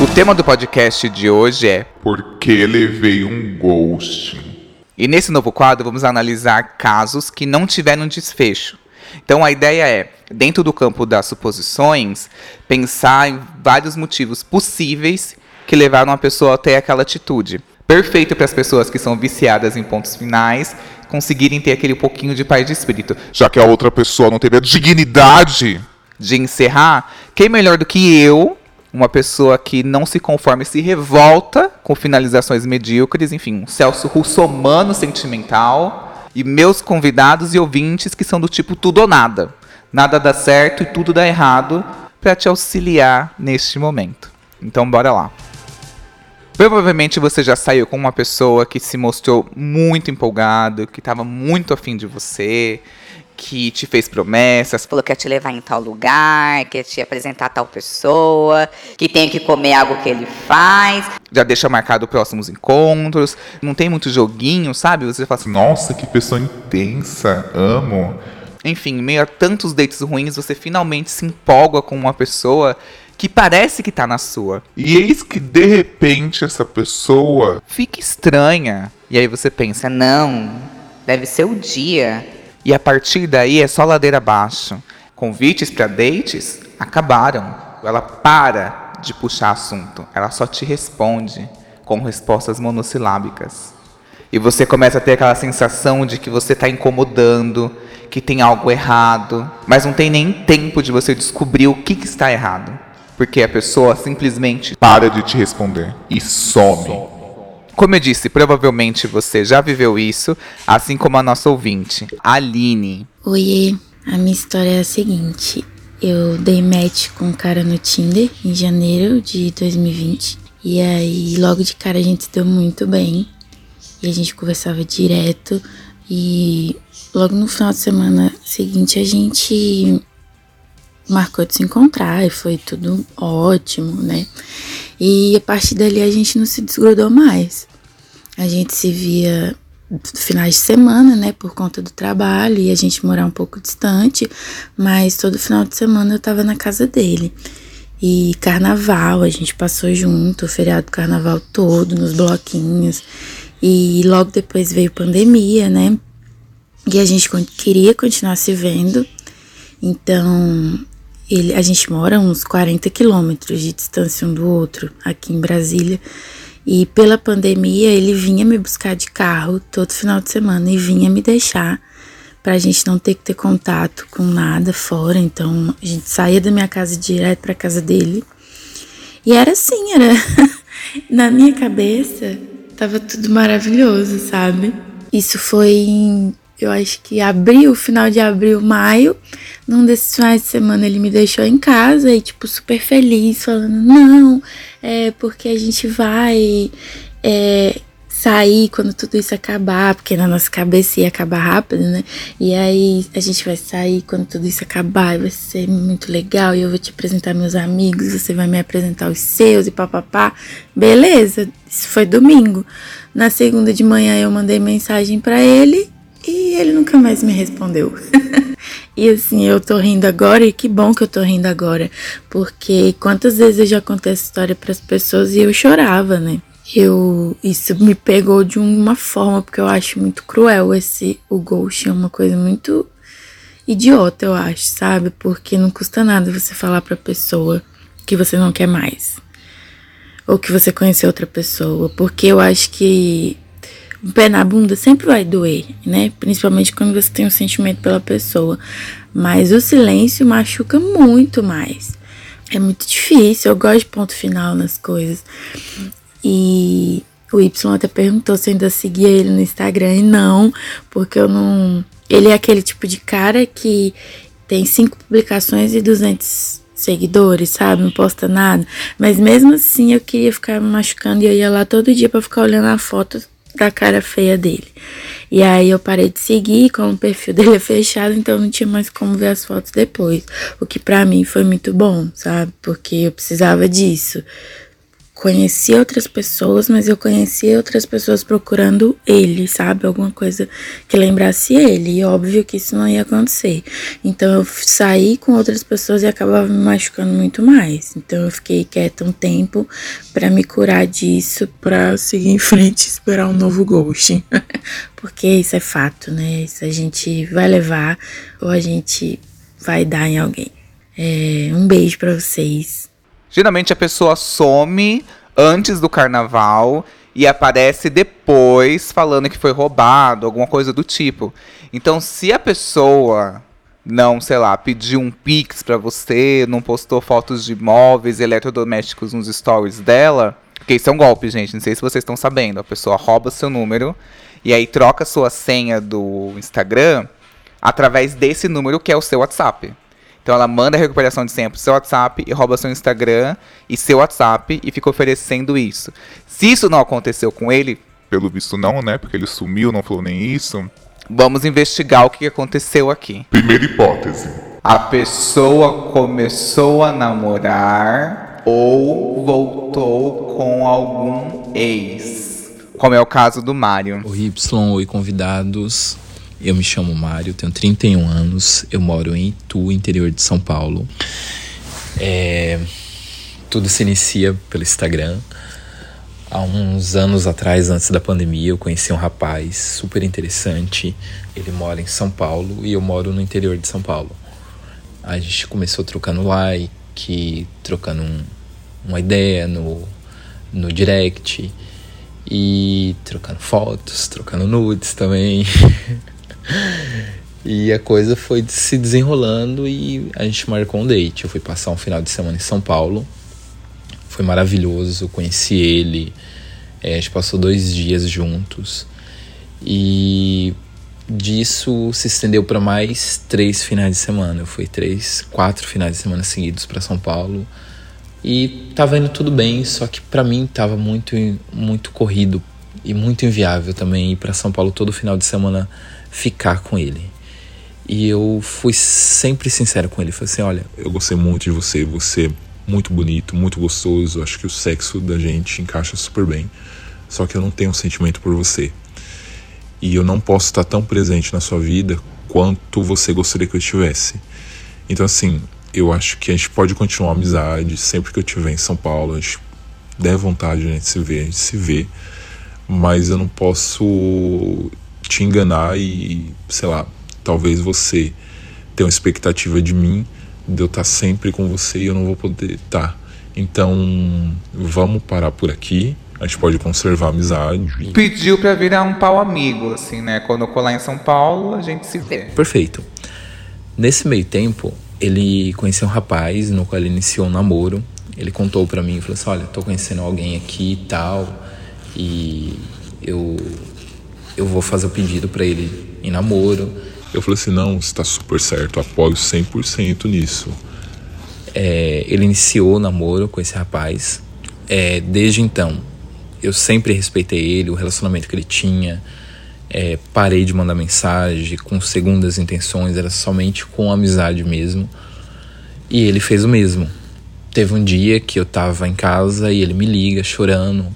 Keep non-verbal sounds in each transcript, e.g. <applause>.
O tema do podcast de hoje é Porque levei um ghost. E nesse novo quadro vamos analisar casos que não tiveram desfecho. Então a ideia é, dentro do campo das suposições, pensar em vários motivos possíveis que levaram a pessoa até aquela atitude. Perfeito para as pessoas que são viciadas em pontos finais conseguirem ter aquele pouquinho de paz de espírito. Já que a outra pessoa não teve a dignidade de encerrar, quem melhor do que eu, uma pessoa que não se conforma e se revolta com finalizações medíocres, enfim, um Celso russomano sentimental, e meus convidados e ouvintes que são do tipo tudo ou nada. Nada dá certo e tudo dá errado para te auxiliar neste momento. Então bora lá. Provavelmente você já saiu com uma pessoa que se mostrou muito empolgado, que estava muito afim de você, que te fez promessas. Falou que ia te levar em tal lugar, que ia te apresentar tal pessoa, que tem que comer algo que ele faz. Já deixa marcado próximos encontros. Não tem muito joguinho, sabe? Você fala assim, nossa, que pessoa intensa, amo. Enfim, meio a tantos dates ruins, você finalmente se empolga com uma pessoa que parece que tá na sua. E eis que de repente essa pessoa fica estranha. E aí você pensa, não, deve ser o dia. E a partir daí é só ladeira abaixo. Convites para dates acabaram. Ela para de puxar assunto. Ela só te responde com respostas monossilábicas. E você começa a ter aquela sensação de que você está incomodando, que tem algo errado, mas não tem nem tempo de você descobrir o que, que está errado porque a pessoa simplesmente para de te responder e some. Como eu disse, provavelmente você já viveu isso, assim como a nossa ouvinte, Aline. Oi, a minha história é a seguinte. Eu dei match com um cara no Tinder em janeiro de 2020. E aí, logo de cara, a gente se deu muito bem. E a gente conversava direto. E logo no final de semana seguinte, a gente marcou de se encontrar e foi tudo ótimo, né? E a partir dali a gente não se desgrudou mais. A gente se via finais de semana, né, por conta do trabalho e a gente morar um pouco distante, mas todo final de semana eu tava na casa dele. E carnaval, a gente passou junto, o feriado do carnaval todo, nos bloquinhos. E logo depois veio pandemia, né? E a gente queria continuar se vendo. Então, ele, a gente mora uns 40 quilômetros de distância um do outro, aqui em Brasília. E pela pandemia, ele vinha me buscar de carro todo final de semana e vinha me deixar pra gente não ter que ter contato com nada fora. Então, a gente saía da minha casa direto pra casa dele. E era assim, era. <laughs> Na minha cabeça, tava tudo maravilhoso, sabe? Isso foi em eu acho que abril, final de abril, maio, num desses finais de semana ele me deixou em casa e, tipo, super feliz, falando, não, é porque a gente vai é, sair quando tudo isso acabar, porque na nossa cabeça ia acabar rápido, né? E aí a gente vai sair quando tudo isso acabar e vai ser muito legal e eu vou te apresentar meus amigos, você vai me apresentar os seus e papapá. Beleza, isso foi domingo. Na segunda de manhã eu mandei mensagem para ele e ele nunca mais me respondeu. <laughs> e assim, eu tô rindo agora e que bom que eu tô rindo agora, porque quantas vezes eu já contei essa história para as pessoas e eu chorava, né? Eu isso me pegou de uma forma porque eu acho muito cruel esse o ghost é uma coisa muito idiota, eu acho, sabe? Porque não custa nada você falar pra pessoa que você não quer mais. Ou que você conheceu outra pessoa, porque eu acho que um pé na bunda sempre vai doer, né? Principalmente quando você tem um sentimento pela pessoa. Mas o silêncio machuca muito mais. É muito difícil. Eu gosto de ponto final nas coisas. E o Y até perguntou se ainda seguia ele no Instagram. E não, porque eu não. Ele é aquele tipo de cara que tem cinco publicações e 200 seguidores, sabe? Não posta nada. Mas mesmo assim eu queria ficar me machucando e eu ia lá todo dia para ficar olhando a foto da cara feia dele. E aí eu parei de seguir, como o perfil <laughs> dele é fechado, então não tinha mais como ver as fotos depois. O que para mim foi muito bom, sabe? Porque eu precisava disso. Conhecia outras pessoas, mas eu conhecia outras pessoas procurando ele, sabe? Alguma coisa que lembrasse ele. E óbvio que isso não ia acontecer. Então eu saí com outras pessoas e acabava me machucando muito mais. Então eu fiquei quieta um tempo para me curar disso, para seguir em frente e esperar um novo ghosting. <laughs> Porque isso é fato, né? Isso a gente vai levar ou a gente vai dar em alguém. É, um beijo para vocês. Geralmente a pessoa some antes do carnaval e aparece depois falando que foi roubado, alguma coisa do tipo. Então, se a pessoa não, sei lá, pediu um pix para você, não postou fotos de móveis eletrodomésticos nos stories dela, porque isso é um golpe, gente, não sei se vocês estão sabendo. A pessoa rouba seu número e aí troca sua senha do Instagram através desse número que é o seu WhatsApp. Então ela manda a recuperação de senha pro seu WhatsApp e rouba seu Instagram e seu WhatsApp e fica oferecendo isso. Se isso não aconteceu com ele, Pelo visto não, né? Porque ele sumiu, não falou nem isso. vamos investigar o que aconteceu aqui. Primeira hipótese. A pessoa começou a namorar ou voltou com algum ex. Como é o caso do Mário. Oi, Y, oi, convidados. Eu me chamo Mário, tenho 31 anos, eu moro em Itu, interior de São Paulo. É, tudo se inicia pelo Instagram. Há uns anos atrás, antes da pandemia, eu conheci um rapaz super interessante. Ele mora em São Paulo e eu moro no interior de São Paulo. A gente começou trocando like, trocando um, uma ideia no, no direct e trocando fotos, trocando nudes também. <laughs> e a coisa foi se desenrolando e a gente marcou um date. Eu fui passar um final de semana em São Paulo. Foi maravilhoso, conheci ele. É, a gente passou dois dias juntos. E disso se estendeu para mais três finais de semana. Eu fui três, quatro finais de semana seguidos para São Paulo. E tava indo tudo bem, só que para mim tava muito muito corrido e muito inviável também ir para São Paulo todo final de semana ficar com ele. E eu fui sempre sincero com ele, falei assim, olha, Eu gostei muito de você, você é muito bonito, muito gostoso. Acho que o sexo da gente encaixa super bem. Só que eu não tenho um sentimento por você. E eu não posso estar tão presente na sua vida quanto você gostaria que eu estivesse. Então, assim, eu acho que a gente pode continuar a amizade. Sempre que eu estiver em São Paulo, a gente der vontade de a gente se ver, a gente se vê. Mas eu não posso te enganar e, sei lá, talvez você tenha uma expectativa de mim, de eu estar sempre com você e eu não vou poder estar. Então, vamos parar por aqui. A gente pode conservar a amizade. Pediu pra virar um pau amigo, assim, né? Quando eu colar em São Paulo, a gente se vê. perfeito. Nesse meio tempo, ele conheceu um rapaz no qual ele iniciou um namoro. Ele contou pra mim, falou assim, olha, tô conhecendo alguém aqui e tal, e eu eu vou fazer o pedido pra ele em namoro. Eu falei assim: não, você tá super certo, apoio 100% nisso. É, ele iniciou o namoro com esse rapaz. É, desde então, eu sempre respeitei ele, o relacionamento que ele tinha. É, parei de mandar mensagem com segundas intenções, era somente com amizade mesmo. E ele fez o mesmo. Teve um dia que eu tava em casa e ele me liga chorando,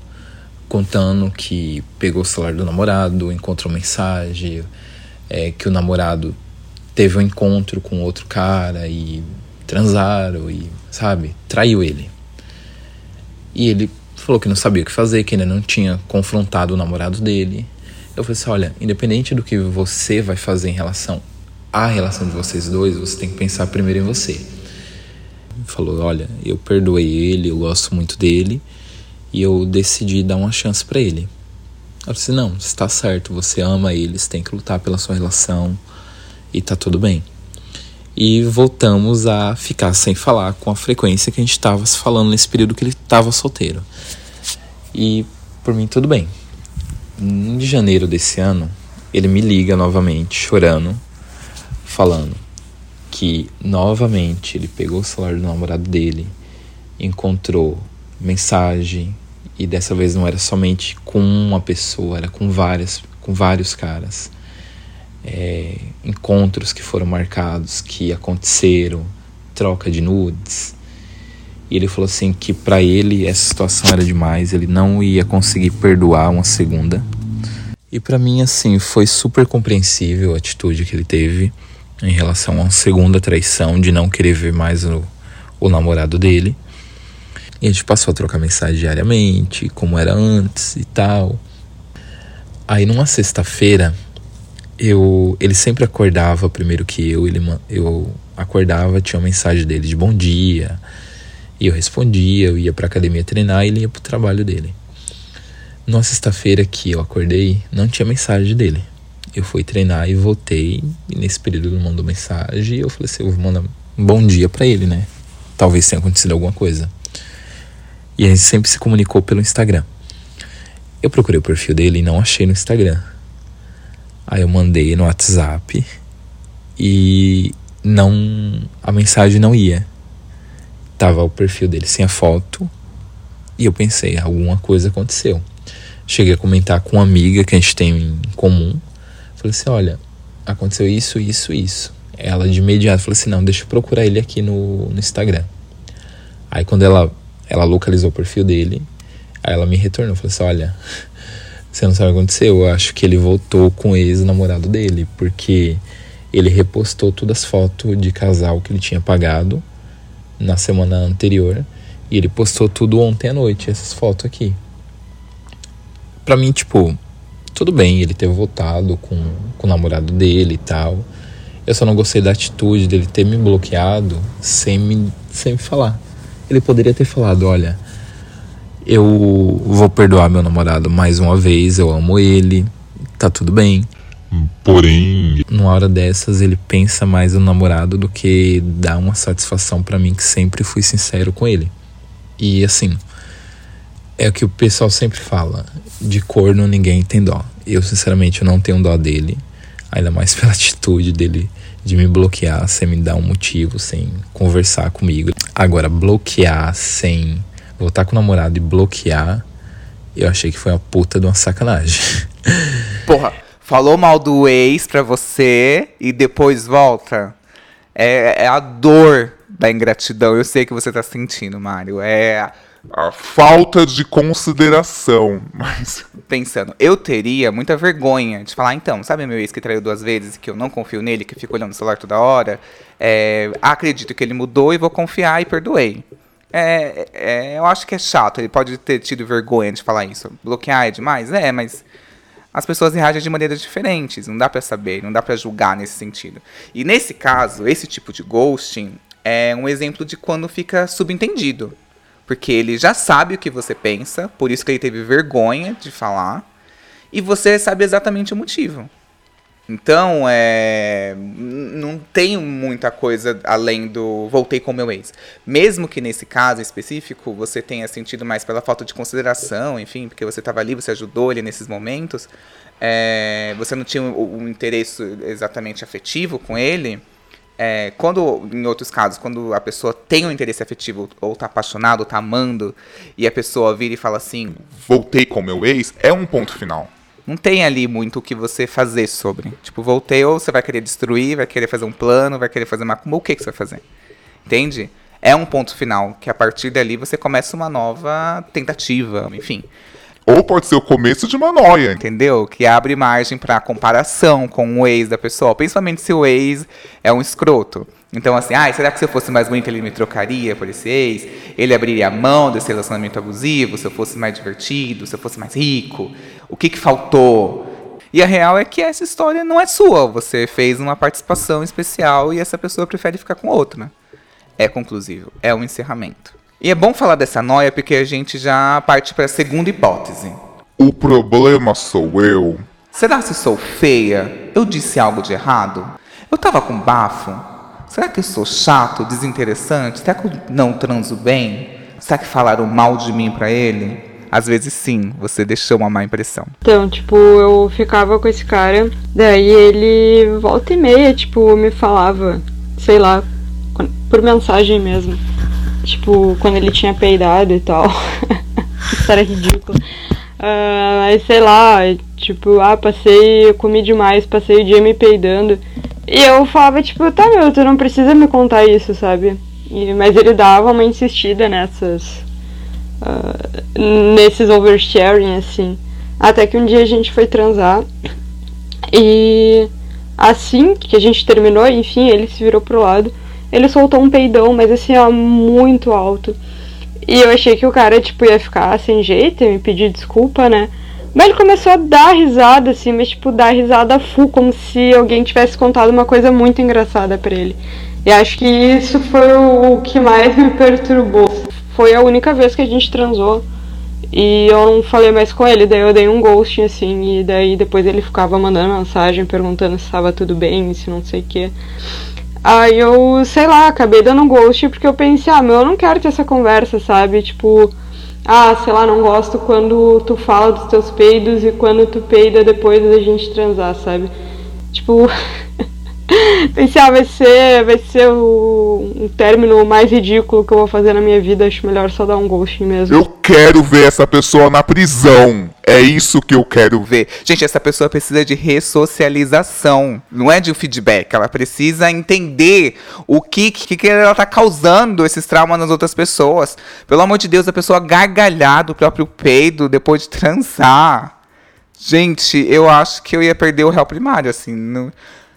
contando que pegou o celular do namorado, encontrou mensagem, é, que o namorado teve um encontro com outro cara e transaram e, sabe, traiu ele. E ele falou que não sabia o que fazer, que ainda não tinha confrontado o namorado dele. Eu falei assim: olha, independente do que você vai fazer em relação à relação de vocês dois, você tem que pensar primeiro em você. Ele falou: olha, eu perdoei ele, eu gosto muito dele e eu decidi dar uma chance para ele. Eu disse: não, está certo, você ama ele, você tem que lutar pela sua relação e tá tudo bem. E voltamos a ficar sem falar com a frequência que a gente estava falando nesse período que ele estava solteiro. E por mim tudo bem. Em janeiro desse ano, ele me liga novamente, chorando, falando que novamente ele pegou o celular do namorado dele, encontrou mensagem e dessa vez não era somente com uma pessoa, era com várias, com vários caras. É, encontros que foram marcados, que aconteceram, troca de nudes. E ele falou assim que para ele essa situação era demais, ele não ia conseguir perdoar uma segunda. E para mim assim, foi super compreensível a atitude que ele teve em relação a uma segunda traição de não querer ver mais o, o namorado dele. E a gente passou a trocar mensagem diariamente, como era antes e tal. Aí numa sexta-feira, eu ele sempre acordava primeiro que eu, ele eu acordava, tinha uma mensagem dele de bom dia, e eu respondia, eu ia pra academia treinar e ele ia pro trabalho dele. Numa sexta-feira que eu acordei, não tinha mensagem dele. Eu fui treinar e voltei, e nesse período ele mandou mensagem e eu falei assim, eu vou mandar um bom dia para ele, né? Talvez tenha acontecido alguma coisa. E gente sempre se comunicou pelo Instagram. Eu procurei o perfil dele e não achei no Instagram. Aí eu mandei no WhatsApp e não a mensagem não ia tava o perfil dele sem a foto e eu pensei, alguma coisa aconteceu. Cheguei a comentar com uma amiga que a gente tem em comum. Falei assim: olha, aconteceu isso, isso, isso. Ela de imediato falou assim: não, deixa eu procurar ele aqui no, no Instagram. Aí quando ela, ela localizou o perfil dele, aí ela me retornou. Falou assim: olha, você não sabe o que aconteceu? Eu acho que ele voltou com o ex-namorado dele, porque ele repostou todas as fotos de casal que ele tinha pagado na semana anterior. E ele postou tudo ontem à noite, essas fotos aqui. Pra mim, tipo, tudo bem ele ter voltado com, com o namorado dele e tal. Eu só não gostei da atitude dele ter me bloqueado sem me, sem me falar. Ele poderia ter falado: olha, eu vou perdoar meu namorado mais uma vez, eu amo ele, tá tudo bem. Porém, numa hora dessas ele pensa mais no namorado do que dá uma satisfação para mim que sempre fui sincero com ele. E assim, é o que o pessoal sempre fala, de corno ninguém tem dó. Eu sinceramente eu não tenho dó dele, ainda mais <laughs> pela atitude dele de me bloquear sem me dar um motivo, sem conversar comigo. Agora bloquear sem voltar com o namorado e bloquear, eu achei que foi uma puta de uma sacanagem. <laughs> Porra, falou mal do ex pra você e depois volta. É, é a dor da ingratidão. Eu sei que você tá sentindo, Mário. É a falta de consideração. Mas. Pensando, eu teria muita vergonha de falar, então, sabe meu ex que traiu duas vezes, que eu não confio nele, que fica olhando o celular toda hora? É, acredito que ele mudou e vou confiar e perdoei. É, é, eu acho que é chato, ele pode ter tido vergonha de falar isso. Bloquear é demais? É, mas as pessoas reagem de maneiras diferentes, não dá para saber, não dá para julgar nesse sentido. E nesse caso, esse tipo de ghosting é um exemplo de quando fica subentendido. Porque ele já sabe o que você pensa, por isso que ele teve vergonha de falar, e você sabe exatamente o motivo. Então, é, não tem muita coisa além do voltei com meu ex. Mesmo que nesse caso específico você tenha sentido mais pela falta de consideração, enfim, porque você estava ali, você ajudou ele nesses momentos, é, você não tinha um, um, interesse exatamente afetivo com ele. É, quando, em outros casos, quando a pessoa tem um interesse afetivo, ou está apaixonado, ou está amando, e a pessoa vira e fala assim: Voltei com meu ex, é um ponto final não tem ali muito o que você fazer sobre. Tipo, voltei ou você vai querer destruir, vai querer fazer um plano, vai querer fazer uma. O que, que você vai fazer? Entende? É um ponto final, que a partir dali você começa uma nova tentativa, enfim. Ou pode ser o começo de uma noia. Entendeu? Que abre margem para comparação com o ex da pessoa, principalmente se o ex é um escroto. Então, assim, ah, será que se eu fosse mais bonita ele me trocaria por esse ex? Ele abriria a mão desse relacionamento abusivo? Se eu fosse mais divertido? Se eu fosse mais rico? O que, que faltou? E a real é que essa história não é sua. Você fez uma participação especial e essa pessoa prefere ficar com outro, né? É conclusivo. É um encerramento. E é bom falar dessa noia porque a gente já parte para a segunda hipótese. O problema sou eu. Será se sou feia? Eu disse algo de errado? Eu tava com bafo? Será que eu sou chato, desinteressante? Será que eu não transo bem? Será que falaram mal de mim para ele? Às vezes sim, você deixou uma má impressão. Então, tipo, eu ficava com esse cara, daí ele volta e meia, tipo, me falava, sei lá, por mensagem mesmo. Tipo, quando ele tinha peidado e tal. <laughs> Isso era ridículo. Uh, aí sei lá, tipo, ah, passei, comi demais, passei o dia me peidando. E eu falava, tipo, tá, meu, tu não precisa me contar isso, sabe? E, mas ele dava uma insistida nessas. Uh, nesses oversharing, assim. Até que um dia a gente foi transar. E assim que a gente terminou, enfim, ele se virou pro lado. Ele soltou um peidão, mas assim, ó, muito alto. E eu achei que o cara, tipo, ia ficar sem jeito, ia me pedir desculpa, né? Mas ele começou a dar risada, assim, mas tipo, dar risada full, como se alguém tivesse contado uma coisa muito engraçada para ele. E acho que isso foi o, que mais me perturbou. Foi a única vez que a gente transou. E eu não falei mais com ele, daí eu dei um ghosting assim, e daí depois ele ficava mandando mensagem perguntando se estava tudo bem, se não sei o que. Aí eu, sei lá, acabei dando um ghost porque eu pensei, ah, meu, eu não quero ter essa conversa, sabe? Tipo, ah, sei lá, não gosto quando tu fala dos teus peidos e quando tu peida depois da gente transar, sabe? Tipo, <laughs> Pensei, ah, vai ser, vai ser o, um término mais ridículo que eu vou fazer na minha vida. Acho melhor só dar um ghosting mesmo. Eu quero ver essa pessoa na prisão. É isso que eu quero ver. Gente, essa pessoa precisa de ressocialização. Não é de um feedback. Ela precisa entender o que, que, que ela tá causando esses traumas nas outras pessoas. Pelo amor de Deus, a pessoa gargalhar do próprio peido depois de transar. Gente, eu acho que eu ia perder o réu primário, assim.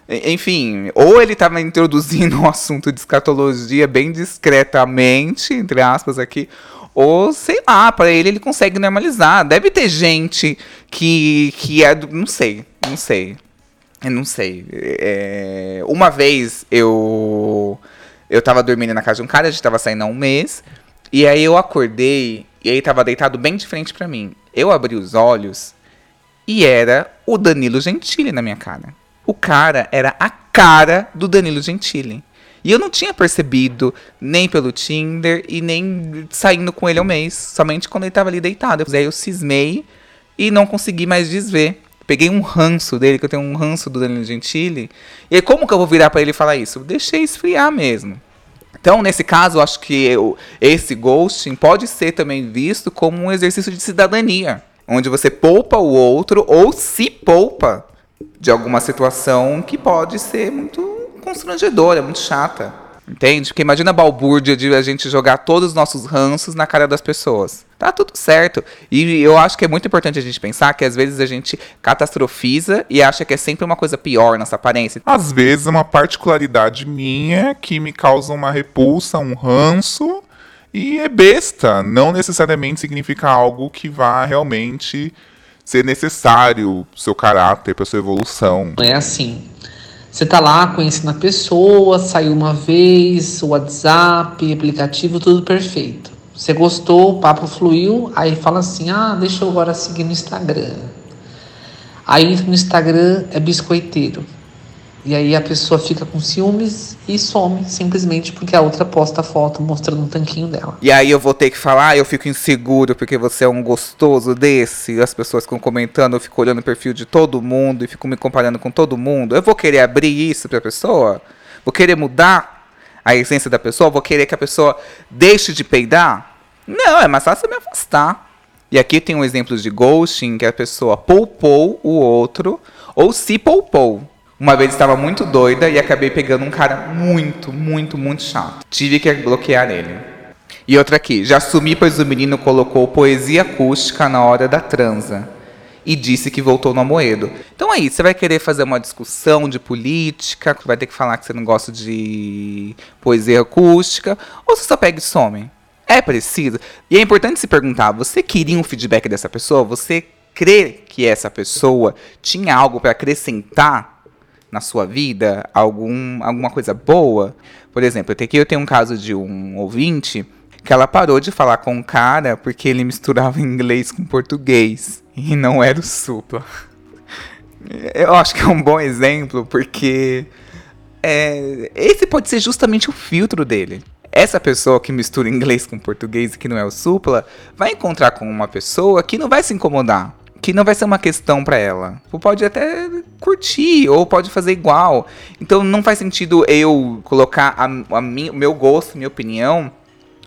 Enfim, ou ele estava introduzindo <laughs> um assunto de escatologia bem discretamente, entre aspas aqui, ou sei lá, para ele ele consegue normalizar. Deve ter gente que, que é. Não sei, não sei. Eu não sei. É, uma vez eu. Eu tava dormindo na casa de um cara, a gente tava saindo há um mês. E aí eu acordei e ele tava deitado bem de frente para mim. Eu abri os olhos e era o Danilo Gentili na minha cara o cara era a cara do Danilo Gentili. E eu não tinha percebido nem pelo Tinder e nem saindo com ele um mês. Somente quando ele tava ali deitado. Aí eu cismei e não consegui mais desver. Peguei um ranço dele, que eu tenho um ranço do Danilo Gentili. E aí, como que eu vou virar para ele e falar isso? deixei esfriar mesmo. Então, nesse caso, eu acho que eu, esse ghosting pode ser também visto como um exercício de cidadania. Onde você poupa o outro ou se poupa de alguma situação que pode ser muito constrangedora, muito chata. Entende? Porque imagina a balbúrdia de a gente jogar todos os nossos ranços na cara das pessoas. Tá tudo certo. E eu acho que é muito importante a gente pensar que às vezes a gente catastrofiza e acha que é sempre uma coisa pior nossa aparência. Às vezes é uma particularidade minha que me causa uma repulsa, um ranço. E é besta. Não necessariamente significa algo que vá realmente ser necessário pro seu caráter, pra sua evolução. É assim. Você tá lá conhecendo a pessoa, saiu uma vez, WhatsApp, aplicativo, tudo perfeito. Você gostou, o papo fluiu, aí fala assim: ah, deixa eu agora seguir no Instagram. Aí no Instagram é biscoiteiro. E aí a pessoa fica com ciúmes e some, simplesmente porque a outra posta a foto mostrando um tanquinho dela. E aí eu vou ter que falar, eu fico inseguro porque você é um gostoso desse. As pessoas ficam comentando, eu fico olhando o perfil de todo mundo e fico me comparando com todo mundo. Eu vou querer abrir isso pra pessoa? Vou querer mudar a essência da pessoa? Vou querer que a pessoa deixe de peidar? Não, é mais fácil me afastar. E aqui tem um exemplo de ghosting que a pessoa poupou o outro ou se poupou. Uma vez estava muito doida e acabei pegando um cara muito, muito, muito chato. Tive que bloquear ele. E outra aqui, já sumi pois o menino colocou poesia acústica na hora da transa e disse que voltou no Amoedo. Então aí, você vai querer fazer uma discussão de política, vai ter que falar que você não gosta de poesia acústica, ou você só pega e some. É preciso. E é importante se perguntar: você queria um feedback dessa pessoa? Você crê que essa pessoa tinha algo para acrescentar na sua vida, algum, alguma coisa boa. Por exemplo, aqui eu tenho um caso de um ouvinte que ela parou de falar com um cara porque ele misturava inglês com português e não era o supla. <laughs> Eu acho que é um bom exemplo porque é, esse pode ser justamente o filtro dele. Essa pessoa que mistura inglês com português e que não é o supla vai encontrar com uma pessoa que não vai se incomodar que não vai ser uma questão para ela. Pode até curtir ou pode fazer igual. Então não faz sentido eu colocar a, a o meu gosto, minha opinião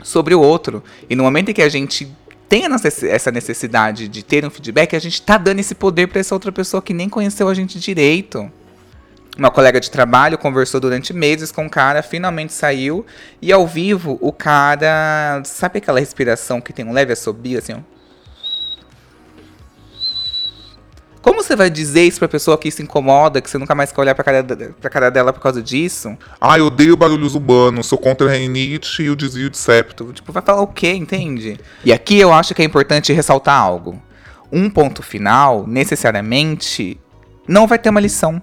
sobre o outro. E no momento em que a gente tem essa necessidade de ter um feedback, a gente tá dando esse poder para essa outra pessoa que nem conheceu a gente direito. Uma colega de trabalho conversou durante meses com o cara, finalmente saiu. E ao vivo, o cara. Sabe aquela respiração que tem um leve assobio, assim, ó? Como você vai dizer isso pra pessoa que se incomoda, que você nunca mais quer olhar pra cara, pra cara dela por causa disso? Ah, eu odeio barulhos urbanos, sou contra a rinite e o desvio de septo. Tipo, vai falar o quê, entende? E aqui eu acho que é importante ressaltar algo. Um ponto final, necessariamente, não vai ter uma lição.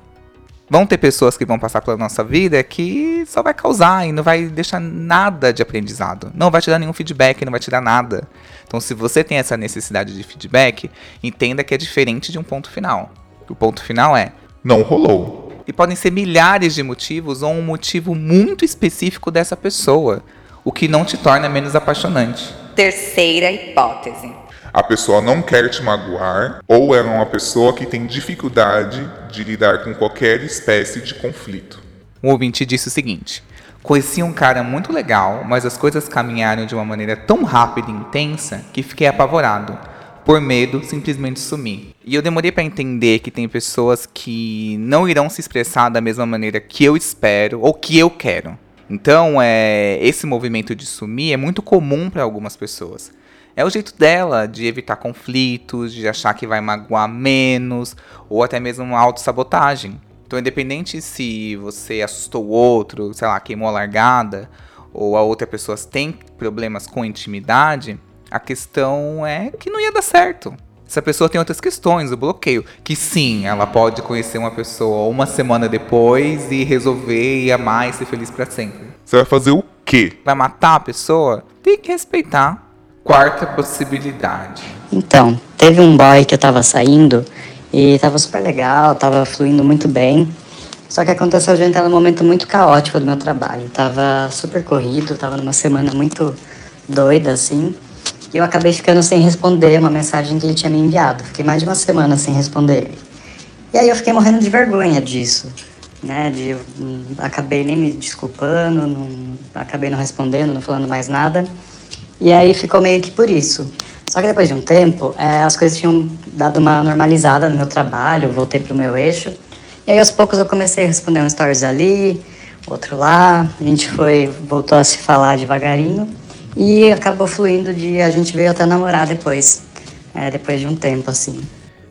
Vão ter pessoas que vão passar pela nossa vida que só vai causar e não vai deixar nada de aprendizado. Não vai te dar nenhum feedback, não vai te dar nada. Então, se você tem essa necessidade de feedback, entenda que é diferente de um ponto final. O ponto final é: não rolou. E podem ser milhares de motivos ou um motivo muito específico dessa pessoa, o que não te torna menos apaixonante. Terceira hipótese a pessoa não quer te magoar ou é uma pessoa que tem dificuldade de lidar com qualquer espécie de conflito. Um ouvinte disse o seguinte: Conheci um cara muito legal, mas as coisas caminharam de uma maneira tão rápida e intensa que fiquei apavorado. Por medo, simplesmente sumi. E eu demorei para entender que tem pessoas que não irão se expressar da mesma maneira que eu espero ou que eu quero. Então, é, esse movimento de sumir é muito comum para algumas pessoas. É o jeito dela de evitar conflitos, de achar que vai magoar menos, ou até mesmo uma autossabotagem. Então, independente se você assustou o outro, sei lá, queimou a largada, ou a outra pessoa tem problemas com intimidade, a questão é que não ia dar certo. Essa pessoa tem outras questões, o bloqueio. Que sim, ela pode conhecer uma pessoa uma semana depois e resolver e amar e ser feliz para sempre. Você vai fazer o quê? Vai matar a pessoa? Tem que respeitar. Quarta possibilidade. Então, teve um boy que eu tava saindo e tava super legal, tava fluindo muito bem. Só que aconteceu de entrar num momento muito caótico do meu trabalho. Tava super corrido, tava numa semana muito doida, assim. E eu acabei ficando sem responder uma mensagem que ele tinha me enviado. Fiquei mais de uma semana sem responder ele. E aí eu fiquei morrendo de vergonha disso. Né, de, hum, acabei nem me desculpando, não, acabei não respondendo, não falando mais nada. E aí ficou meio que por isso. Só que depois de um tempo, é, as coisas tinham dado uma normalizada no meu trabalho, voltei pro meu eixo. E aí aos poucos eu comecei a responder um stories ali, outro lá. A gente foi, voltou a se falar devagarinho. E acabou fluindo de a gente veio até namorar depois. É, depois de um tempo, assim.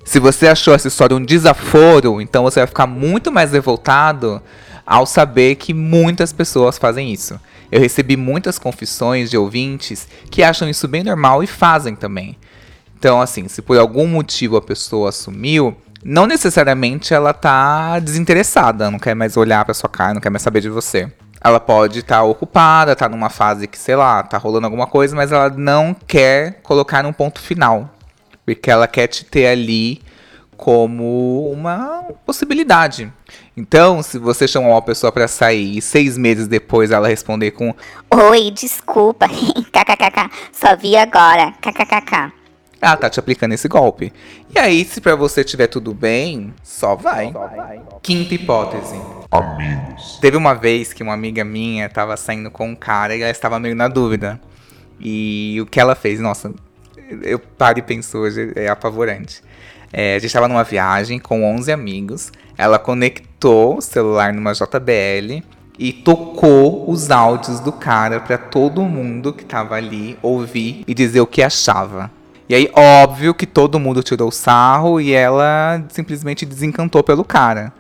Se você achou essa história um desaforo, então você vai ficar muito mais revoltado ao saber que muitas pessoas fazem isso. Eu recebi muitas confissões de ouvintes que acham isso bem normal e fazem também. Então, assim, se por algum motivo a pessoa sumiu, não necessariamente ela tá desinteressada, não quer mais olhar para sua cara, não quer mais saber de você. Ela pode estar tá ocupada, tá numa fase que, sei lá, tá rolando alguma coisa, mas ela não quer colocar um ponto final. Porque ela quer te ter ali como uma possibilidade. Então, se você chamou uma pessoa para sair e seis meses depois ela responder com Oi, desculpa, <laughs> kkkk, só vi agora, kkkk. Ela tá te aplicando esse golpe. E aí, se para você tiver tudo bem, só vai. só vai. Quinta hipótese. Amigos. Teve uma vez que uma amiga minha tava saindo com um cara e ela estava meio na dúvida. E o que ela fez, nossa, eu paro e penso hoje, é apavorante. É, a gente estava numa viagem com 11 amigos. Ela conectou o celular numa JBL e tocou os áudios do cara para todo mundo que estava ali ouvir e dizer o que achava. E aí, óbvio que todo mundo tirou o sarro e ela simplesmente desencantou pelo cara.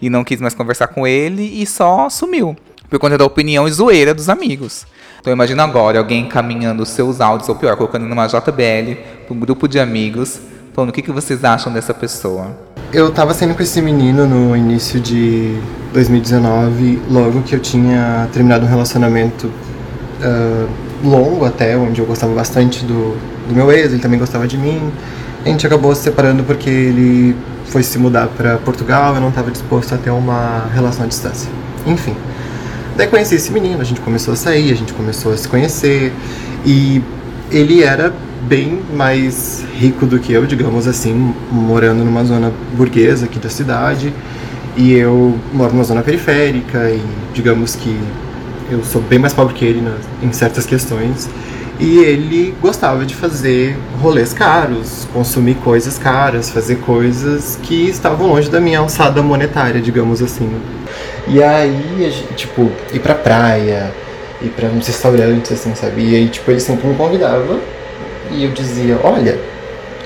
E não quis mais conversar com ele e só sumiu. Por conta da opinião e zoeira dos amigos. Então imagina agora alguém encaminhando os seus áudios, ou pior, colocando numa JBL para um grupo de amigos Falando, o que, que vocês acham dessa pessoa? Eu tava saindo com esse menino no início de 2019, logo que eu tinha terminado um relacionamento uh, longo até, onde eu gostava bastante do, do meu ex, ele também gostava de mim. A gente acabou se separando porque ele foi se mudar para Portugal, eu não estava disposto a ter uma relação à distância. Enfim. Daí conheci esse menino, a gente começou a sair, a gente começou a se conhecer e ele era bem mais rico do que eu, digamos assim, morando numa zona burguesa aqui da cidade. E eu moro numa zona periférica e digamos que eu sou bem mais pobre que ele em certas questões. E ele gostava de fazer rolês caros, consumir coisas caras, fazer coisas que estavam longe da minha alçada monetária, digamos assim. E aí, tipo, ir pra praia, ir pra uns restaurantes, assim, sabe? E aí, tipo, ele sempre me convidava e eu dizia: Olha,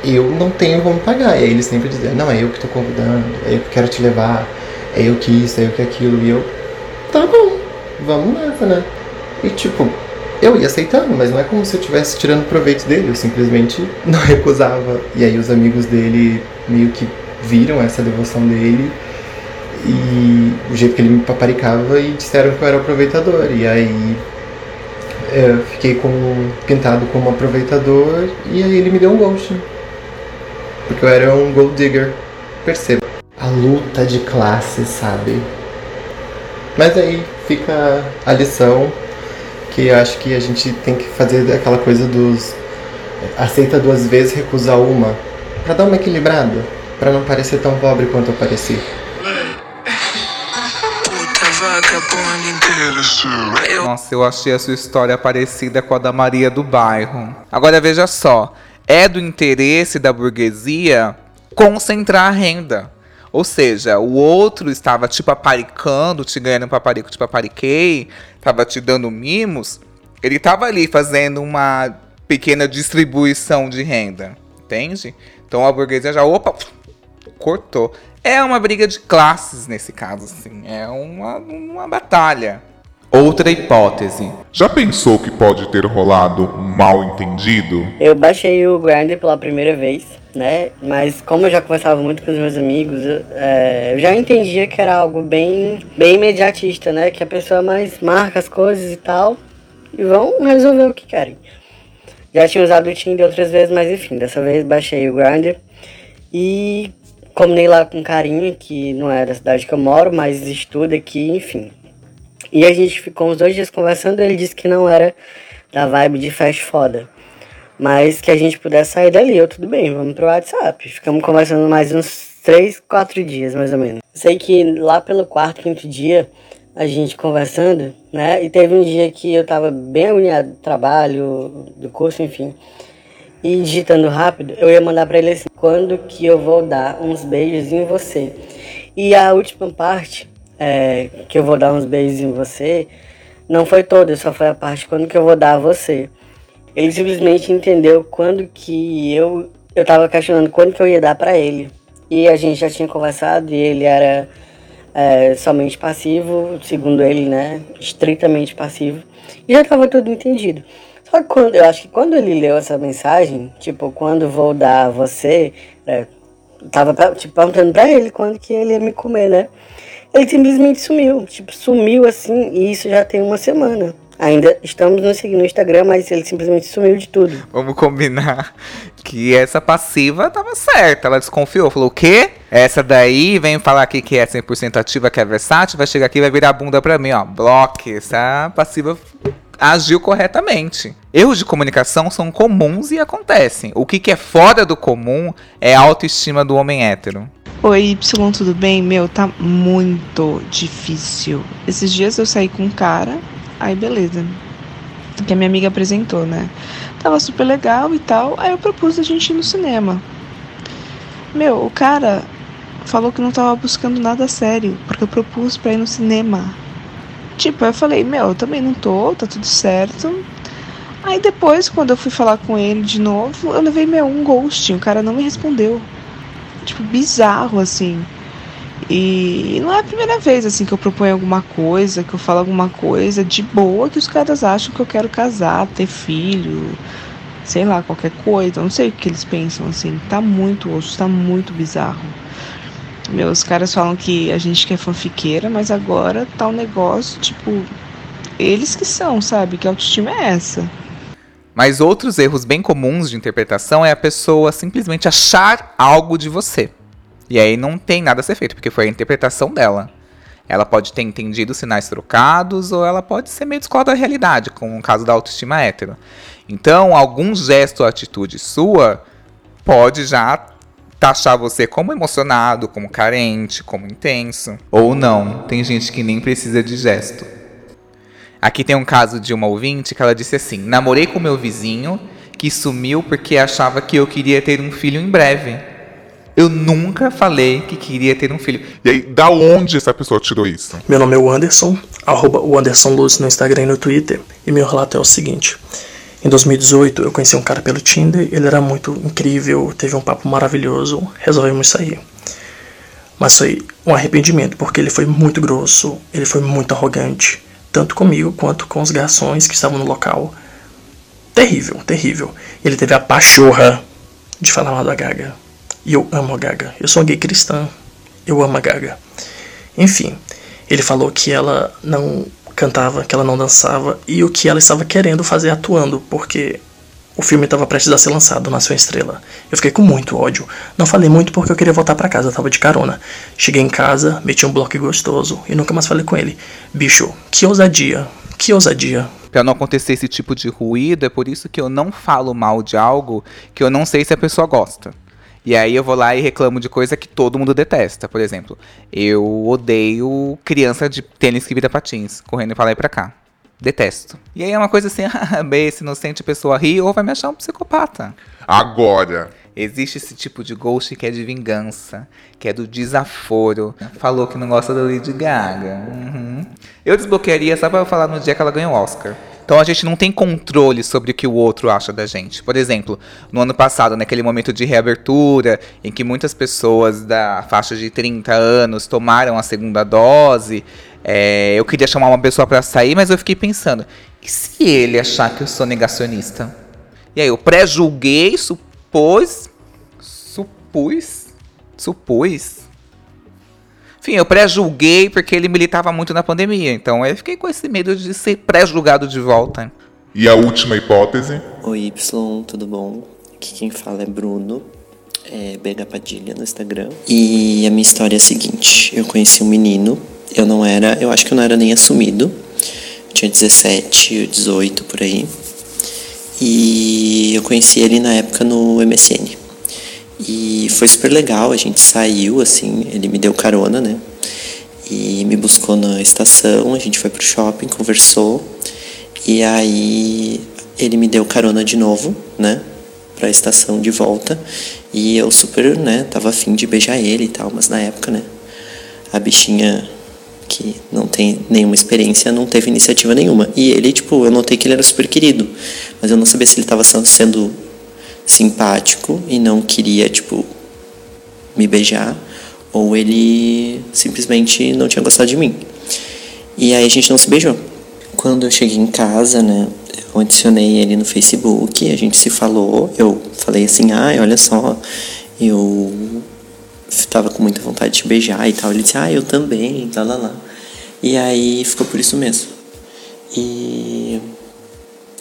eu não tenho como pagar. E aí ele sempre dizia: Não, é eu que tô convidando, é eu que quero te levar, é eu que isso, é eu que aquilo. E eu: Tá bom, vamos nessa, né? E tipo, eu ia aceitando, mas não é como se eu estivesse tirando proveito dele, eu simplesmente <laughs> não recusava. E aí os amigos dele meio que viram essa devoção dele e o jeito que ele me paparicava e disseram que eu era aproveitador. E aí eu fiquei como, pintado como aproveitador e aí ele me deu um ghost. Porque eu era um gold digger. Perceba. A luta de classes, sabe? Mas aí fica a lição que acho que a gente tem que fazer aquela coisa dos aceita duas vezes, recusa uma, para dar uma equilibrada, para não parecer tão pobre quanto eu pareci. Nossa, eu achei a sua história parecida com a da Maria do Bairro. Agora veja só, é do interesse da burguesia concentrar a renda. Ou seja, o outro estava te paparicando, te ganhando paparico, te papariquei, estava te dando mimos. Ele estava ali fazendo uma pequena distribuição de renda, entende? Então a burguesia já, opa, cortou. É uma briga de classes nesse caso, assim. É uma, uma batalha. Outra hipótese. Já pensou que pode ter rolado um mal entendido? Eu baixei o Grindr pela primeira vez, né? Mas como eu já conversava muito com os meus amigos, eu, é, eu já entendia que era algo bem, bem imediatista, né? Que a pessoa mais marca as coisas e tal e vão resolver o que querem. Já tinha usado o Tinder outras vezes, mas enfim, dessa vez baixei o Grindr e combinei lá com carinha que não é da cidade que eu moro, mas estuda aqui, enfim. E a gente ficou uns dois dias conversando. Ele disse que não era da vibe de fast foda. Mas que a gente pudesse sair dali. Eu, tudo bem, vamos pro WhatsApp. Ficamos conversando mais uns três, quatro dias, mais ou menos. Sei que lá pelo quarto, quinto dia, a gente conversando, né? E teve um dia que eu tava bem agoniado do trabalho, do curso, enfim. E digitando rápido, eu ia mandar pra ele assim: quando que eu vou dar uns beijos em você? E a última parte é, que eu vou dar uns beijos em você, não foi toda, só foi a parte quando que eu vou dar a você. Ele simplesmente entendeu quando que eu eu tava questionando quando que eu ia dar para ele. E a gente já tinha conversado e ele era é, somente passivo, segundo ele, né? Estritamente passivo. E já tava tudo entendido. Quando, eu acho que quando ele leu essa mensagem, tipo, quando vou dar a você, é, tava tipo, perguntando pra ele quando que ele ia me comer, né? Ele simplesmente sumiu, tipo, sumiu assim, e isso já tem uma semana. Ainda estamos nos seguindo no Instagram, mas ele simplesmente sumiu de tudo. Vamos combinar que essa passiva tava certa. Ela desconfiou, falou: o quê? Essa daí vem falar aqui que é 100% ativa, que é versátil, vai chegar aqui e vai virar bunda pra mim, ó. Bloque. Essa passiva agiu corretamente. Erros de comunicação são comuns e acontecem. O que, que é fora do comum é a autoestima do homem hétero. Oi, Y, tudo bem? Meu, tá muito difícil. Esses dias eu saí com um cara, aí beleza. Que a minha amiga apresentou, né? Tava super legal e tal. Aí eu propus a gente ir no cinema. Meu, o cara falou que não tava buscando nada sério, porque eu propus pra ir no cinema. Tipo, eu falei, meu, eu também não tô, tá tudo certo. Aí depois, quando eu fui falar com ele de novo, eu levei meu um ghosting, o cara não me respondeu tipo, bizarro, assim. E não é a primeira vez, assim, que eu proponho alguma coisa, que eu falo alguma coisa de boa que os caras acham que eu quero casar, ter filho, sei lá, qualquer coisa. Eu não sei o que eles pensam, assim. Tá muito osso, tá muito bizarro. Meus caras falam que a gente quer fanfiqueira, mas agora tá um negócio, tipo, eles que são, sabe? Que autoestima é essa. Mas outros erros bem comuns de interpretação é a pessoa simplesmente achar algo de você. E aí não tem nada a ser feito, porque foi a interpretação dela. Ela pode ter entendido sinais trocados ou ela pode ser meio descolada da realidade, como o caso da autoestima hétero. Então, algum gesto ou atitude sua pode já taxar você como emocionado, como carente, como intenso. Ou não, tem gente que nem precisa de gesto. Aqui tem um caso de uma ouvinte que ela disse assim: namorei com meu vizinho que sumiu porque achava que eu queria ter um filho em breve. Eu nunca falei que queria ter um filho. E aí, da onde essa pessoa tirou isso? Meu nome é o Anderson, arroba o Anderson Luz no Instagram e no Twitter. E meu relato é o seguinte. Em 2018, eu conheci um cara pelo Tinder, ele era muito incrível, teve um papo maravilhoso, resolvemos sair. Mas foi um arrependimento, porque ele foi muito grosso, ele foi muito arrogante, tanto comigo quanto com os garçons que estavam no local. Terrível, terrível. Ele teve a pachorra de falar mal da Gaga. E eu amo a Gaga. Eu sou uma gay cristã. Eu amo a Gaga. Enfim, ele falou que ela não cantava, que ela não dançava e o que ela estava querendo fazer atuando, porque o filme estava prestes a ser lançado, Nasceu Estrela. Eu fiquei com muito ódio. Não falei muito porque eu queria voltar para casa, eu tava de carona. Cheguei em casa, meti um bloco gostoso e nunca mais falei com ele. Bicho, que ousadia, que ousadia. Pra não acontecer esse tipo de ruído, é por isso que eu não falo mal de algo que eu não sei se a pessoa gosta. E aí eu vou lá e reclamo de coisa que todo mundo detesta. Por exemplo, eu odeio criança de tênis que vira patins, correndo pra lá e pra cá. Detesto. E aí é uma coisa assim, <laughs> ah, bem, esse inocente pessoa ri ou vai me achar um psicopata. Agora. Existe esse tipo de ghost que é de vingança, que é do desaforo. Falou que não gosta da Lady Gaga. Uhum. Eu desbloquearia só pra falar no dia que ela ganhou o Oscar. Então a gente não tem controle sobre o que o outro acha da gente. Por exemplo, no ano passado, naquele momento de reabertura, em que muitas pessoas da faixa de 30 anos tomaram a segunda dose, é, eu queria chamar uma pessoa para sair, mas eu fiquei pensando: e se ele achar que eu sou negacionista? E aí eu pré-julguei, supôs, supus, supus. Enfim, eu pré-julguei porque ele militava muito na pandemia. Então eu fiquei com esse medo de ser pré-julgado de volta. E a última hipótese? Oi, Y, tudo bom? Aqui quem fala é Bruno, é BH Padilha no Instagram. E a minha história é a seguinte: eu conheci um menino, eu não era, eu acho que eu não era nem assumido, eu tinha 17, 18 por aí. E eu conheci ele na época no MSN. E foi super legal, a gente saiu, assim, ele me deu carona, né? E me buscou na estação, a gente foi pro shopping, conversou. E aí ele me deu carona de novo, né? Pra estação de volta. E eu super, né, tava afim de beijar ele e tal, mas na época, né? A bichinha que não tem nenhuma experiência, não teve iniciativa nenhuma. E ele, tipo, eu notei que ele era super querido, mas eu não sabia se ele estava sendo simpático e não queria, tipo, me beijar, ou ele simplesmente não tinha gostado de mim. E aí a gente não se beijou. Quando eu cheguei em casa, né, eu adicionei ele no Facebook, a gente se falou, eu falei assim, ah, olha só, eu tava com muita vontade de te beijar e tal. Ele disse, ah, eu também, lá, lá, lá. E aí ficou por isso mesmo. E.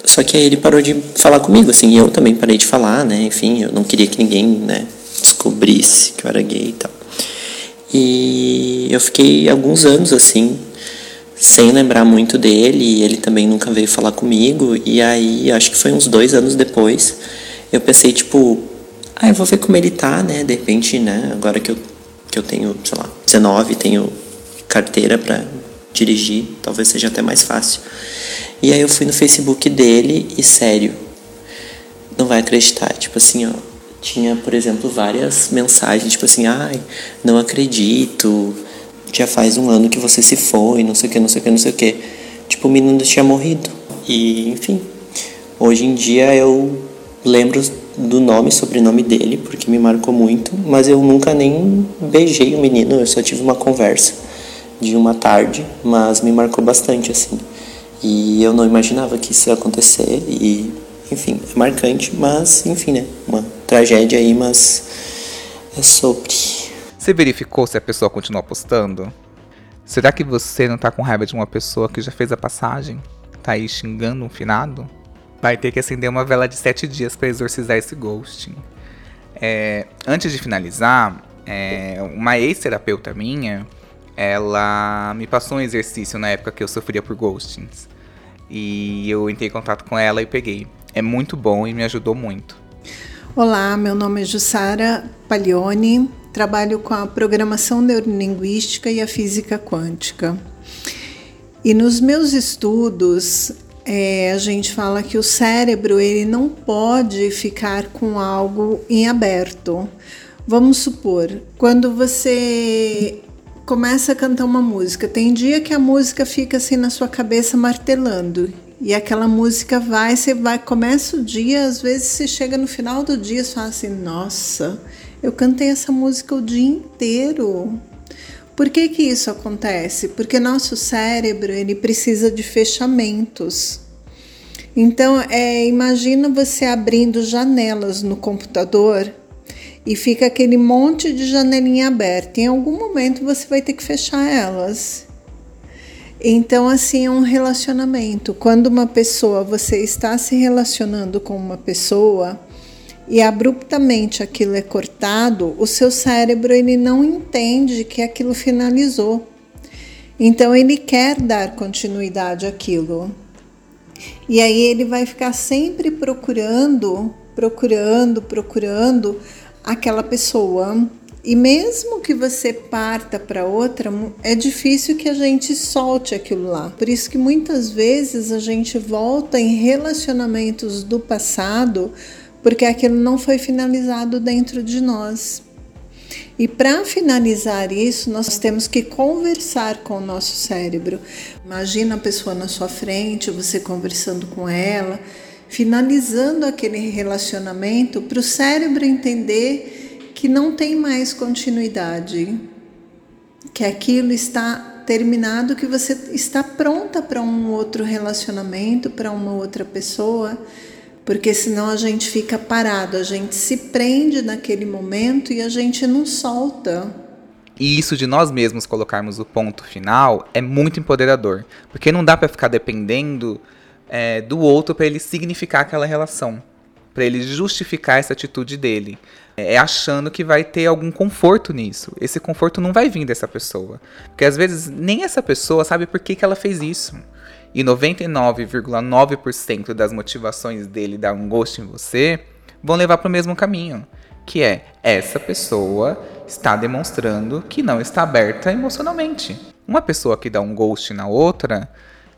Só que aí ele parou de falar comigo, assim, e eu também parei de falar, né? Enfim, eu não queria que ninguém, né, descobrisse que eu era gay e tal. E eu fiquei alguns anos assim, sem lembrar muito dele, e ele também nunca veio falar comigo. E aí, acho que foi uns dois anos depois, eu pensei, tipo, ah, eu vou ver como ele tá, né? De repente, né? Agora que eu, que eu tenho, sei lá, 19, tenho carteira para dirigir, talvez seja até mais fácil. E aí eu fui no Facebook dele e, sério, não vai acreditar. Tipo assim, ó, tinha, por exemplo, várias mensagens, tipo assim, ai, não acredito, já faz um ano que você se foi, não sei o que, não sei o que, não sei o que. Tipo, o menino tinha morrido. E, enfim, hoje em dia eu lembro do nome sobrenome dele, porque me marcou muito, mas eu nunca nem beijei o menino, eu só tive uma conversa de uma tarde, mas me marcou bastante assim. E eu não imaginava que isso ia acontecer e, enfim, é marcante, mas enfim, né? Uma tragédia aí, mas é sobre. Você verificou se a pessoa continua postando? Será que você não tá com raiva de uma pessoa que já fez a passagem? Tá aí xingando um finado? vai ter que acender uma vela de sete dias para exorcizar esse ghosting. É, antes de finalizar, é, uma ex-terapeuta minha, ela me passou um exercício na época que eu sofria por ghostings. E eu entrei em contato com ela e peguei. É muito bom e me ajudou muito. Olá, meu nome é Jussara Paglioni, trabalho com a programação neurolinguística e a física quântica. E nos meus estudos, é, a gente fala que o cérebro ele não pode ficar com algo em aberto. Vamos supor, quando você começa a cantar uma música, tem dia que a música fica assim na sua cabeça martelando e aquela música vai, você vai, começa o dia, às vezes você chega no final do dia e fala assim: Nossa, eu cantei essa música o dia inteiro. Por que que isso acontece? Porque nosso cérebro ele precisa de fechamentos. Então, é, imagina você abrindo janelas no computador e fica aquele monte de janelinha aberta. Em algum momento você vai ter que fechar elas. Então, assim, é um relacionamento. Quando uma pessoa, você está se relacionando com uma pessoa e abruptamente aquilo é cortado, o seu cérebro ele não entende que aquilo finalizou. Então, ele quer dar continuidade àquilo. E aí ele vai ficar sempre procurando, procurando, procurando aquela pessoa e mesmo que você parta para outra, é difícil que a gente solte aquilo lá. Por isso que muitas vezes a gente volta em relacionamentos do passado porque aquilo não foi finalizado dentro de nós. E para finalizar isso, nós temos que conversar com o nosso cérebro. Imagina a pessoa na sua frente, você conversando com ela, finalizando aquele relacionamento para o cérebro entender que não tem mais continuidade, que aquilo está terminado, que você está pronta para um outro relacionamento, para uma outra pessoa, porque senão a gente fica parado, a gente se prende naquele momento e a gente não solta. E isso de nós mesmos colocarmos o ponto final é muito empoderador, porque não dá para ficar dependendo é, do outro para ele significar aquela relação, para ele justificar essa atitude dele é achando que vai ter algum conforto nisso. Esse conforto não vai vir dessa pessoa. Porque às vezes nem essa pessoa sabe por que, que ela fez isso. E 99,9% das motivações dele dar um gosto em você vão levar para o mesmo caminho. Que é, essa pessoa está demonstrando que não está aberta emocionalmente. Uma pessoa que dá um ghost na outra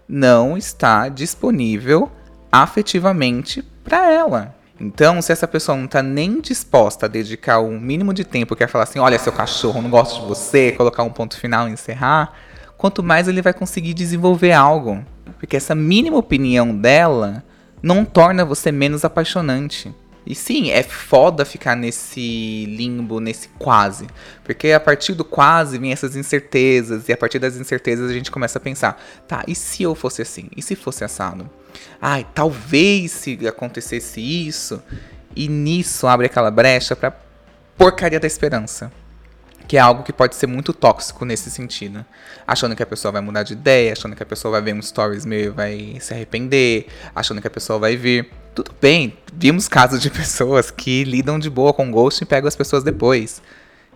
não está disponível afetivamente para ela. Então, se essa pessoa não está nem disposta a dedicar um mínimo de tempo, quer falar assim, olha seu cachorro, não gosto de você, colocar um ponto final e encerrar, quanto mais ele vai conseguir desenvolver algo. Porque essa mínima opinião dela não torna você menos apaixonante. E sim, é foda ficar nesse limbo, nesse quase. Porque a partir do quase vem essas incertezas, e a partir das incertezas a gente começa a pensar: tá, e se eu fosse assim? E se fosse assado? Ai, talvez se acontecesse isso. E nisso abre aquela brecha pra porcaria da esperança que é algo que pode ser muito tóxico nesse sentido. Achando que a pessoa vai mudar de ideia, achando que a pessoa vai ver um stories meu e vai se arrepender, achando que a pessoa vai vir. Tudo bem, vimos casos de <laughs> pessoas que lidam de boa com ghost e pegam as pessoas depois.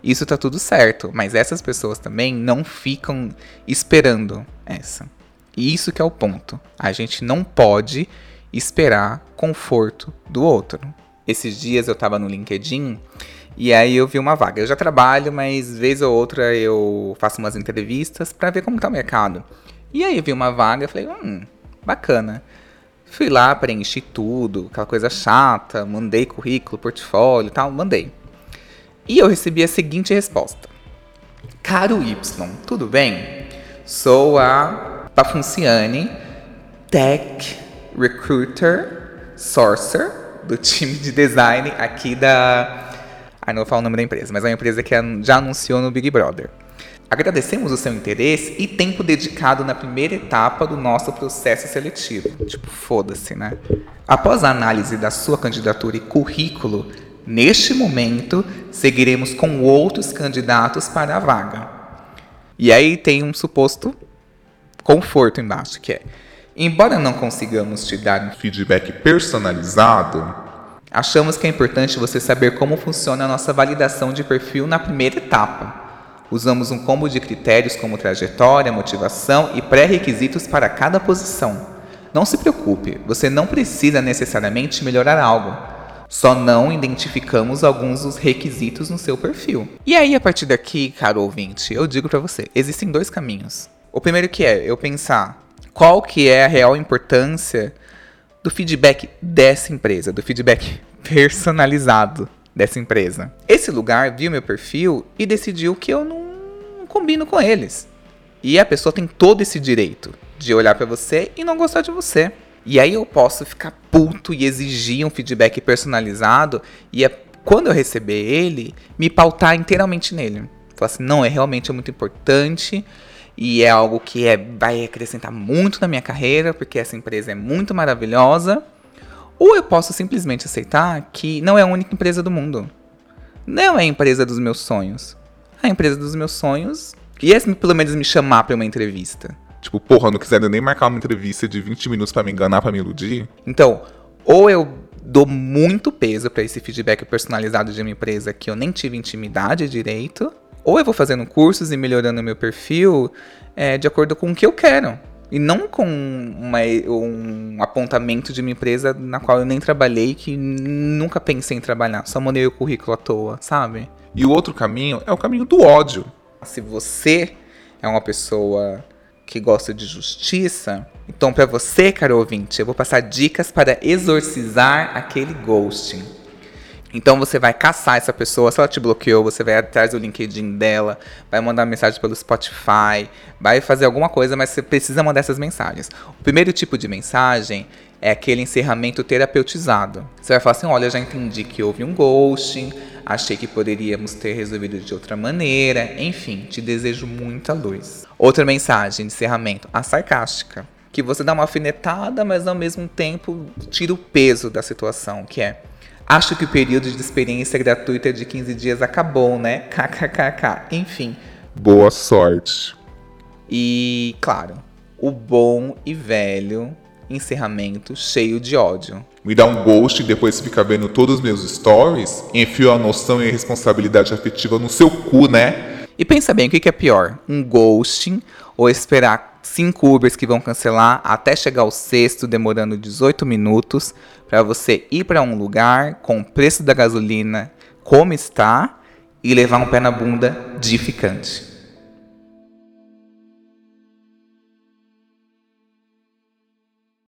Isso tá tudo certo, mas essas pessoas também não ficam esperando essa. E isso que é o ponto. A gente não pode esperar conforto do outro. Esses dias eu tava no LinkedIn e aí eu vi uma vaga. Eu já trabalho, mas vez ou outra eu faço umas entrevistas para ver como tá o mercado. E aí eu vi uma vaga, falei, hum, bacana. Fui lá, preenchi tudo, aquela coisa chata, mandei currículo, portfólio e tal, mandei. E eu recebi a seguinte resposta: Caro Y, tudo bem? Sou a Pafunciane, Tech Recruiter Sourcer, do time de design aqui da Aí não vou falar o nome da empresa, mas é uma empresa que já anunciou no Big Brother. Agradecemos o seu interesse e tempo dedicado na primeira etapa do nosso processo seletivo. Tipo, foda-se, né? Após a análise da sua candidatura e currículo, neste momento seguiremos com outros candidatos para a vaga. E aí tem um suposto conforto embaixo, que é: embora não consigamos te dar um feedback personalizado, Achamos que é importante você saber como funciona a nossa validação de perfil na primeira etapa. Usamos um combo de critérios como trajetória, motivação e pré-requisitos para cada posição. Não se preocupe, você não precisa necessariamente melhorar algo. Só não identificamos alguns dos requisitos no seu perfil. E aí, a partir daqui, caro ouvinte, eu digo para você: existem dois caminhos. O primeiro que é eu pensar qual que é a real importância do feedback dessa empresa, do feedback personalizado dessa empresa. Esse lugar viu meu perfil e decidiu que eu não combino com eles. E a pessoa tem todo esse direito de olhar para você e não gostar de você. E aí eu posso ficar puto e exigir um feedback personalizado e é, quando eu receber ele, me pautar inteiramente nele. Falar assim, não, é realmente muito importante e é algo que é, vai acrescentar muito na minha carreira, porque essa empresa é muito maravilhosa. Ou eu posso simplesmente aceitar que não é a única empresa do mundo. Não é a empresa dos meus sonhos. A empresa dos meus sonhos ia pelo menos me chamar para uma entrevista. Tipo, porra, não quiser nem marcar uma entrevista de 20 minutos para me enganar, para me iludir. Então, ou eu dou muito peso para esse feedback personalizado de uma empresa que eu nem tive intimidade direito, ou eu vou fazendo cursos e melhorando meu perfil é, de acordo com o que eu quero. E não com uma, um apontamento de uma empresa na qual eu nem trabalhei, que nunca pensei em trabalhar, só mandei o currículo à toa, sabe? E o outro caminho é o caminho do ódio. Se você é uma pessoa que gosta de justiça, então para você, caro ouvinte, eu vou passar dicas para exorcizar aquele ghosting. Então você vai caçar essa pessoa, se ela te bloqueou, você vai atrás do LinkedIn dela, vai mandar mensagem pelo Spotify, vai fazer alguma coisa, mas você precisa mandar essas mensagens. O primeiro tipo de mensagem é aquele encerramento terapeutizado. Você vai falar assim: olha, já entendi que houve um ghosting, achei que poderíamos ter resolvido de outra maneira, enfim, te desejo muita luz. Outra mensagem de encerramento, a sarcástica. Que você dá uma alfinetada, mas ao mesmo tempo tira o peso da situação, que é Acho que o período de experiência gratuita de 15 dias acabou, né? <laughs> KKKK. Enfim. Boa sorte. E, claro, o bom e velho encerramento cheio de ódio. Me dá um ghost e depois fica vendo todos os meus stories? Enfio a noção e a responsabilidade afetiva no seu cu, né? E pensa bem, o que é pior? Um ghosting ou esperar cinco Ubers que vão cancelar até chegar o sexto, demorando 18 minutos, para você ir para um lugar com o preço da gasolina como está e levar um pé na bunda de ficante.